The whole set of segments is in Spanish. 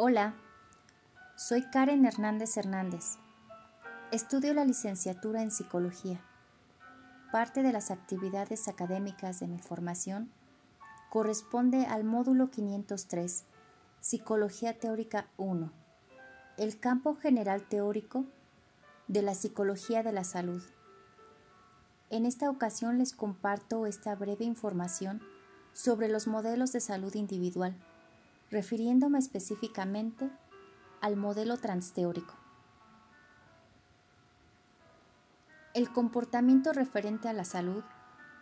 Hola, soy Karen Hernández Hernández. Estudio la licenciatura en psicología. Parte de las actividades académicas de mi formación corresponde al módulo 503, Psicología Teórica 1, el campo general teórico de la psicología de la salud. En esta ocasión les comparto esta breve información sobre los modelos de salud individual refiriéndome específicamente al modelo transteórico. El comportamiento referente a la salud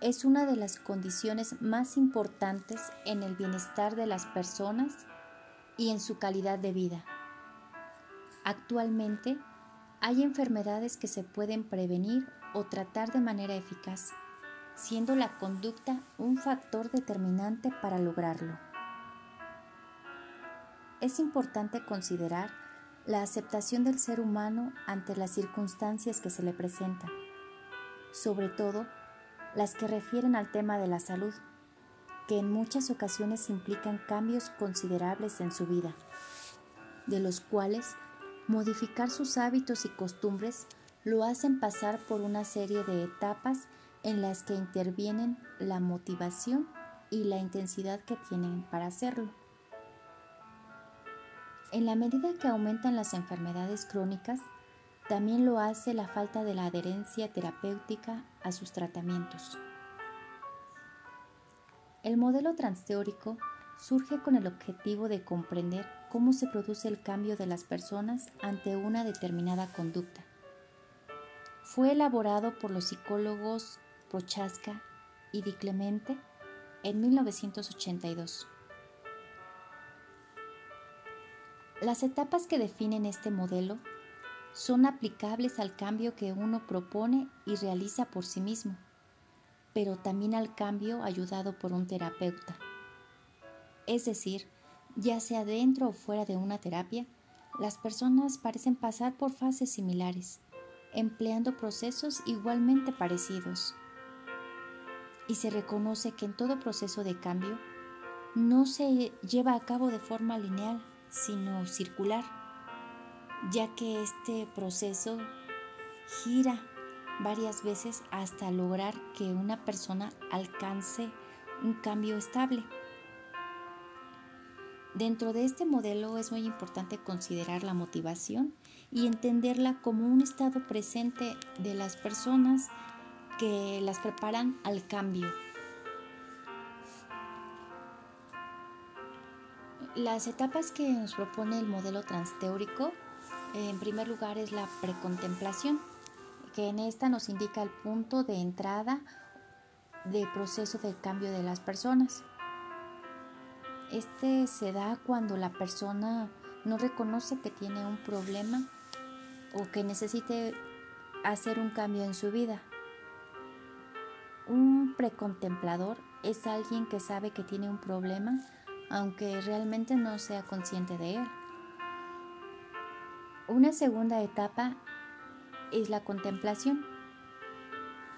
es una de las condiciones más importantes en el bienestar de las personas y en su calidad de vida. Actualmente hay enfermedades que se pueden prevenir o tratar de manera eficaz, siendo la conducta un factor determinante para lograrlo es importante considerar la aceptación del ser humano ante las circunstancias que se le presentan, sobre todo las que refieren al tema de la salud, que en muchas ocasiones implican cambios considerables en su vida, de los cuales modificar sus hábitos y costumbres lo hacen pasar por una serie de etapas en las que intervienen la motivación y la intensidad que tienen para hacerlo. En la medida que aumentan las enfermedades crónicas, también lo hace la falta de la adherencia terapéutica a sus tratamientos. El modelo transteórico surge con el objetivo de comprender cómo se produce el cambio de las personas ante una determinada conducta. Fue elaborado por los psicólogos Prochaska y Di Clemente en 1982. Las etapas que definen este modelo son aplicables al cambio que uno propone y realiza por sí mismo, pero también al cambio ayudado por un terapeuta. Es decir, ya sea dentro o fuera de una terapia, las personas parecen pasar por fases similares, empleando procesos igualmente parecidos. Y se reconoce que en todo proceso de cambio no se lleva a cabo de forma lineal, sino circular, ya que este proceso gira varias veces hasta lograr que una persona alcance un cambio estable. Dentro de este modelo es muy importante considerar la motivación y entenderla como un estado presente de las personas que las preparan al cambio. Las etapas que nos propone el modelo transteórico, en primer lugar, es la precontemplación, que en esta nos indica el punto de entrada del proceso de cambio de las personas. Este se da cuando la persona no reconoce que tiene un problema o que necesite hacer un cambio en su vida. Un precontemplador es alguien que sabe que tiene un problema aunque realmente no sea consciente de él. Una segunda etapa es la contemplación,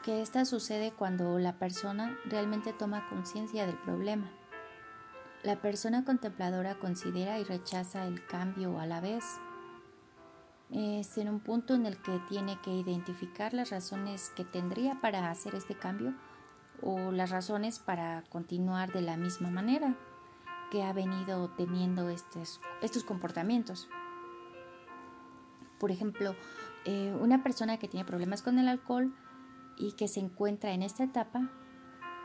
que esta sucede cuando la persona realmente toma conciencia del problema. La persona contempladora considera y rechaza el cambio a la vez. Es en un punto en el que tiene que identificar las razones que tendría para hacer este cambio o las razones para continuar de la misma manera que ha venido teniendo estos, estos comportamientos. Por ejemplo, eh, una persona que tiene problemas con el alcohol y que se encuentra en esta etapa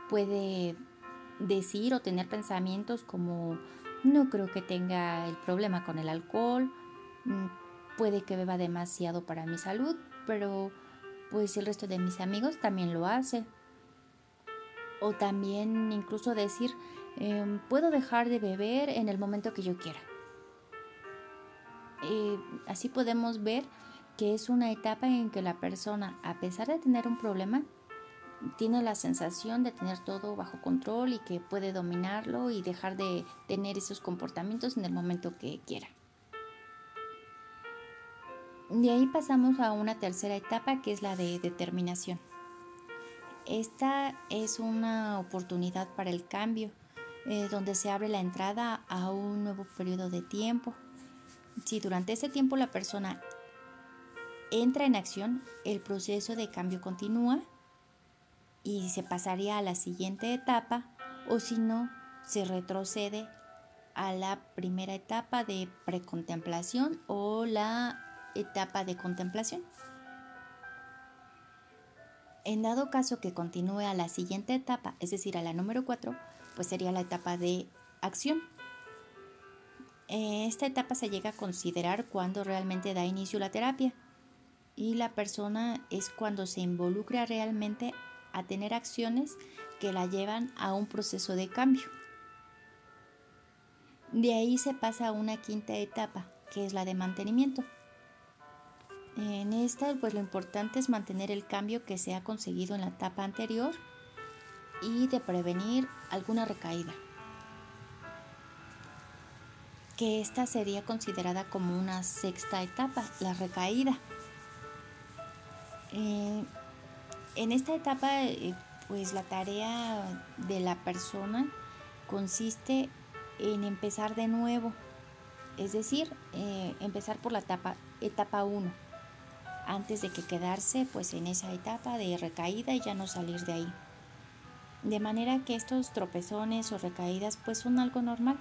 puede decir o tener pensamientos como no creo que tenga el problema con el alcohol, mm, puede que beba demasiado para mi salud, pero pues el resto de mis amigos también lo hace. O también incluso decir Em, puedo dejar de beber en el momento que yo quiera. Eh, así podemos ver que es una etapa en que la persona, a pesar de tener un problema, tiene la sensación de tener todo bajo control y que puede dominarlo y dejar de tener esos comportamientos en el momento que quiera. De ahí pasamos a una tercera etapa que es la de determinación. Esta es una oportunidad para el cambio eh, donde se abre la entrada a un nuevo periodo de tiempo Si durante ese tiempo la persona entra en acción, el proceso de cambio continúa y se pasaría a la siguiente etapa o si no, se retrocede a la primera etapa de precontemplación o la etapa de contemplación. En dado caso que continúe a la siguiente etapa, es decir, a la número 4, pues sería la etapa de acción. Esta etapa se llega a considerar cuando realmente da inicio la terapia y la persona es cuando se involucra realmente a tener acciones que la llevan a un proceso de cambio. De ahí se pasa a una quinta etapa, que es la de mantenimiento. En esta, pues lo importante es mantener el cambio que se ha conseguido en la etapa anterior y de prevenir alguna recaída. Que esta sería considerada como una sexta etapa, la recaída. Eh, en esta etapa, eh, pues la tarea de la persona consiste en empezar de nuevo, es decir, eh, empezar por la etapa etapa 1 antes de que quedarse pues en esa etapa de recaída y ya no salir de ahí. De manera que estos tropezones o recaídas pues son algo normal.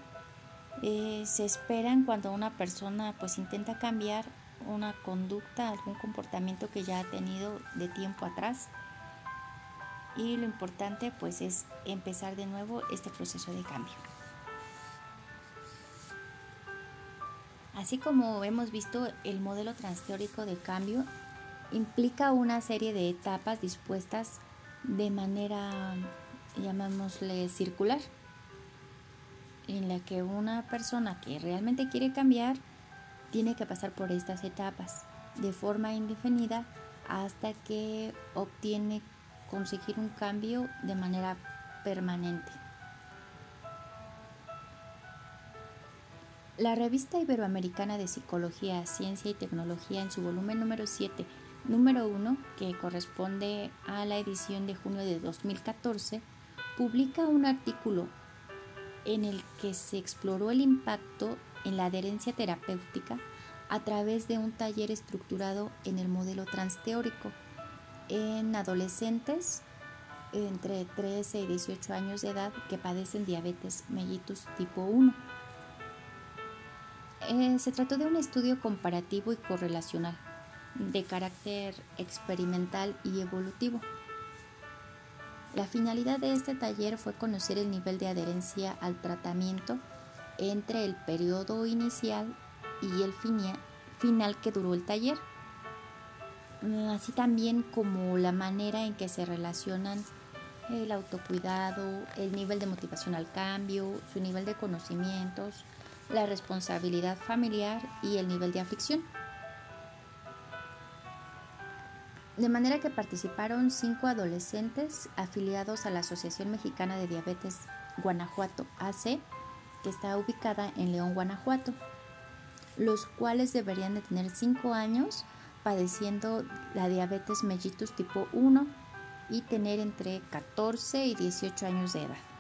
Eh, se esperan cuando una persona pues intenta cambiar una conducta, algún comportamiento que ya ha tenido de tiempo atrás. Y lo importante pues es empezar de nuevo este proceso de cambio. Así como hemos visto, el modelo transteórico de cambio implica una serie de etapas dispuestas de manera, llamámosle, circular, en la que una persona que realmente quiere cambiar tiene que pasar por estas etapas de forma indefinida hasta que obtiene conseguir un cambio de manera permanente. La revista Iberoamericana de Psicología, Ciencia y Tecnología en su volumen número 7, número 1, que corresponde a la edición de junio de 2014, publica un artículo en el que se exploró el impacto en la adherencia terapéutica a través de un taller estructurado en el modelo transteórico en adolescentes entre 13 y 18 años de edad que padecen diabetes mellitus tipo 1. Eh, se trató de un estudio comparativo y correlacional de carácter experimental y evolutivo. La finalidad de este taller fue conocer el nivel de adherencia al tratamiento entre el periodo inicial y el final que duró el taller, así también como la manera en que se relacionan el autocuidado, el nivel de motivación al cambio, su nivel de conocimientos, la responsabilidad familiar y el nivel de aflicción. De manera que participaron cinco adolescentes afiliados a la Asociación Mexicana de Diabetes Guanajuato AC, que está ubicada en León, Guanajuato, los cuales deberían de tener cinco años padeciendo la diabetes mellitus tipo 1 y tener entre 14 y 18 años de edad.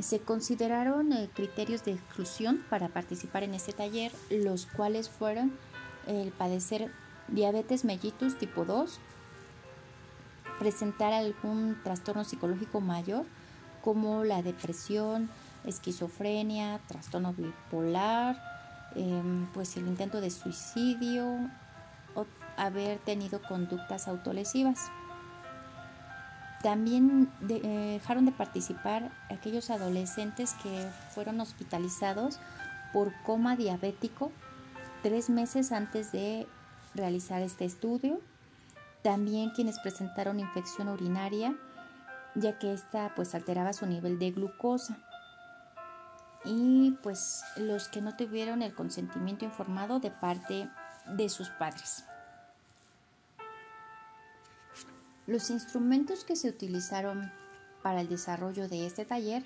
Se consideraron eh, criterios de exclusión para participar en este taller, los cuales fueron el padecer diabetes mellitus tipo 2, presentar algún trastorno psicológico mayor como la depresión, esquizofrenia, trastorno bipolar, em, pues el intento de suicidio o haber tenido conductas autolesivas. También eh, dejaron de participar aquellos adolescentes que fueron hospitalizados por coma diabético tres meses antes de realizar este estudio. También quienes presentaron infección urinaria, ya que esta pues alteraba su nivel de glucosa. Y pues los que no tuvieron el consentimiento informado de parte de sus padres. Los instrumentos que se utilizaron para el desarrollo de este taller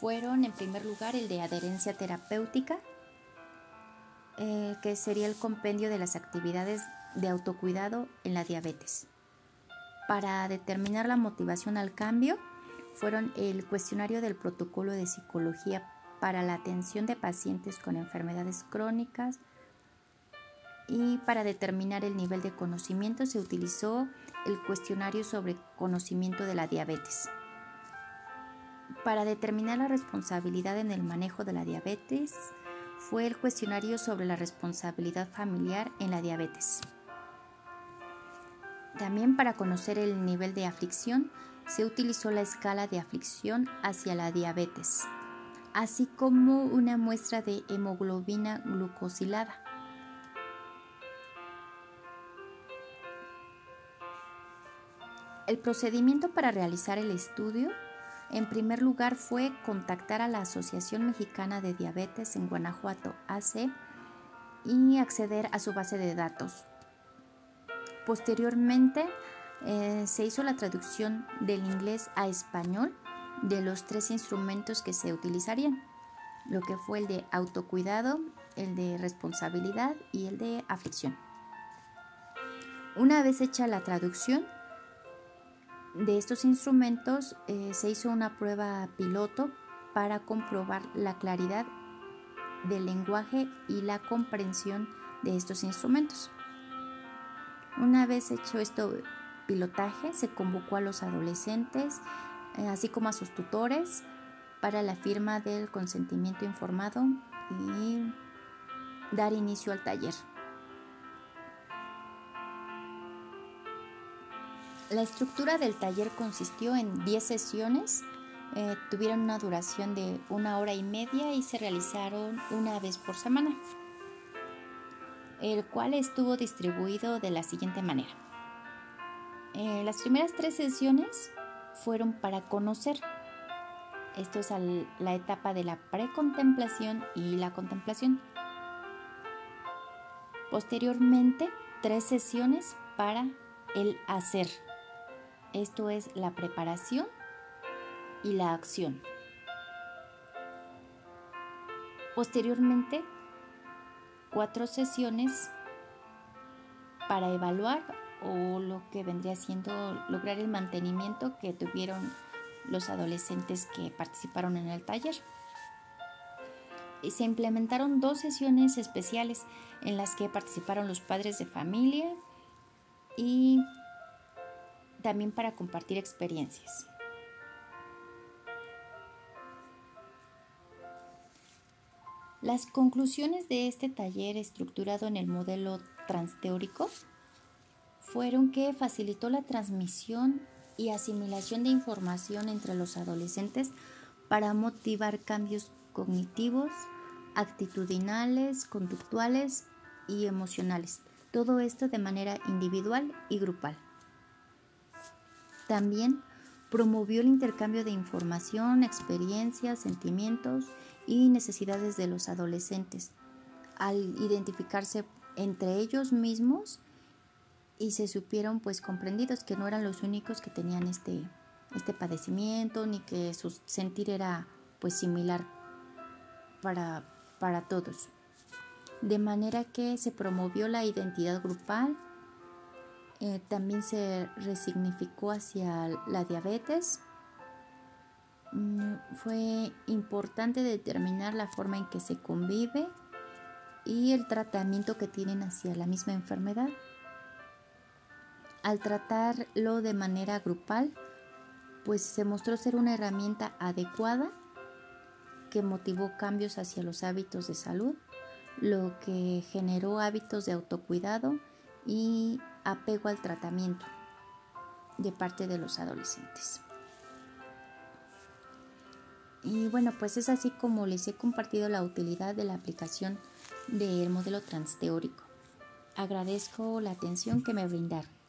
fueron en primer lugar el de adherencia terapéutica, eh, que sería el compendio de las actividades de autocuidado en la diabetes. Para determinar la motivación al cambio, fueron el cuestionario del protocolo de psicología para la atención de pacientes con enfermedades crónicas y para determinar el nivel de conocimiento se utilizó el cuestionario sobre conocimiento de la diabetes. Para determinar la responsabilidad en el manejo de la diabetes fue el cuestionario sobre la responsabilidad familiar en la diabetes. También para conocer el nivel de aflicción se utilizó la escala de aflicción hacia la diabetes, así como una muestra de hemoglobina glucosilada. El procedimiento para realizar el estudio, en primer lugar, fue contactar a la Asociación Mexicana de Diabetes en Guanajuato, AC, y acceder a su base de datos. Posteriormente, eh, se hizo la traducción del inglés a español de los tres instrumentos que se utilizarían, lo que fue el de autocuidado, el de responsabilidad y el de aflicción. Una vez hecha la traducción, de estos instrumentos eh, se hizo una prueba piloto para comprobar la claridad del lenguaje y la comprensión de estos instrumentos. Una vez hecho esto pilotaje, se convocó a los adolescentes, eh, así como a sus tutores, para la firma del consentimiento informado y dar inicio al taller. La estructura del taller consistió en 10 sesiones, eh, tuvieron una duración de una hora y media y se realizaron una vez por semana, el cual estuvo distribuido de la siguiente manera. Eh, las primeras tres sesiones fueron para conocer. Esto es la etapa de la precontemplación y la contemplación. Posteriormente, tres sesiones para el hacer. Esto es la preparación y la acción. Posteriormente, cuatro sesiones para evaluar o lo que vendría siendo lograr el mantenimiento que tuvieron los adolescentes que participaron en el taller. Y se implementaron dos sesiones especiales en las que participaron los padres de familia y también para compartir experiencias. Las conclusiones de este taller estructurado en el modelo transteórico fueron que facilitó la transmisión y asimilación de información entre los adolescentes para motivar cambios cognitivos, actitudinales, conductuales y emocionales. Todo esto de manera individual y grupal. También promovió el intercambio de información, experiencias, sentimientos y necesidades de los adolescentes al identificarse entre ellos mismos y se supieron pues comprendidos que no eran los únicos que tenían este, este padecimiento ni que su sentir era pues similar para, para todos. De manera que se promovió la identidad grupal eh, también se resignificó hacia la diabetes. Mm, fue importante determinar la forma en que se convive y el tratamiento que tienen hacia la misma enfermedad. Al tratarlo de manera grupal, pues se mostró ser una herramienta adecuada que motivó cambios hacia los hábitos de salud, lo que generó hábitos de autocuidado y apego al tratamiento de parte de los adolescentes. Y bueno, pues es así como les he compartido la utilidad de la aplicación del modelo transteórico. Agradezco la atención que me brindaron.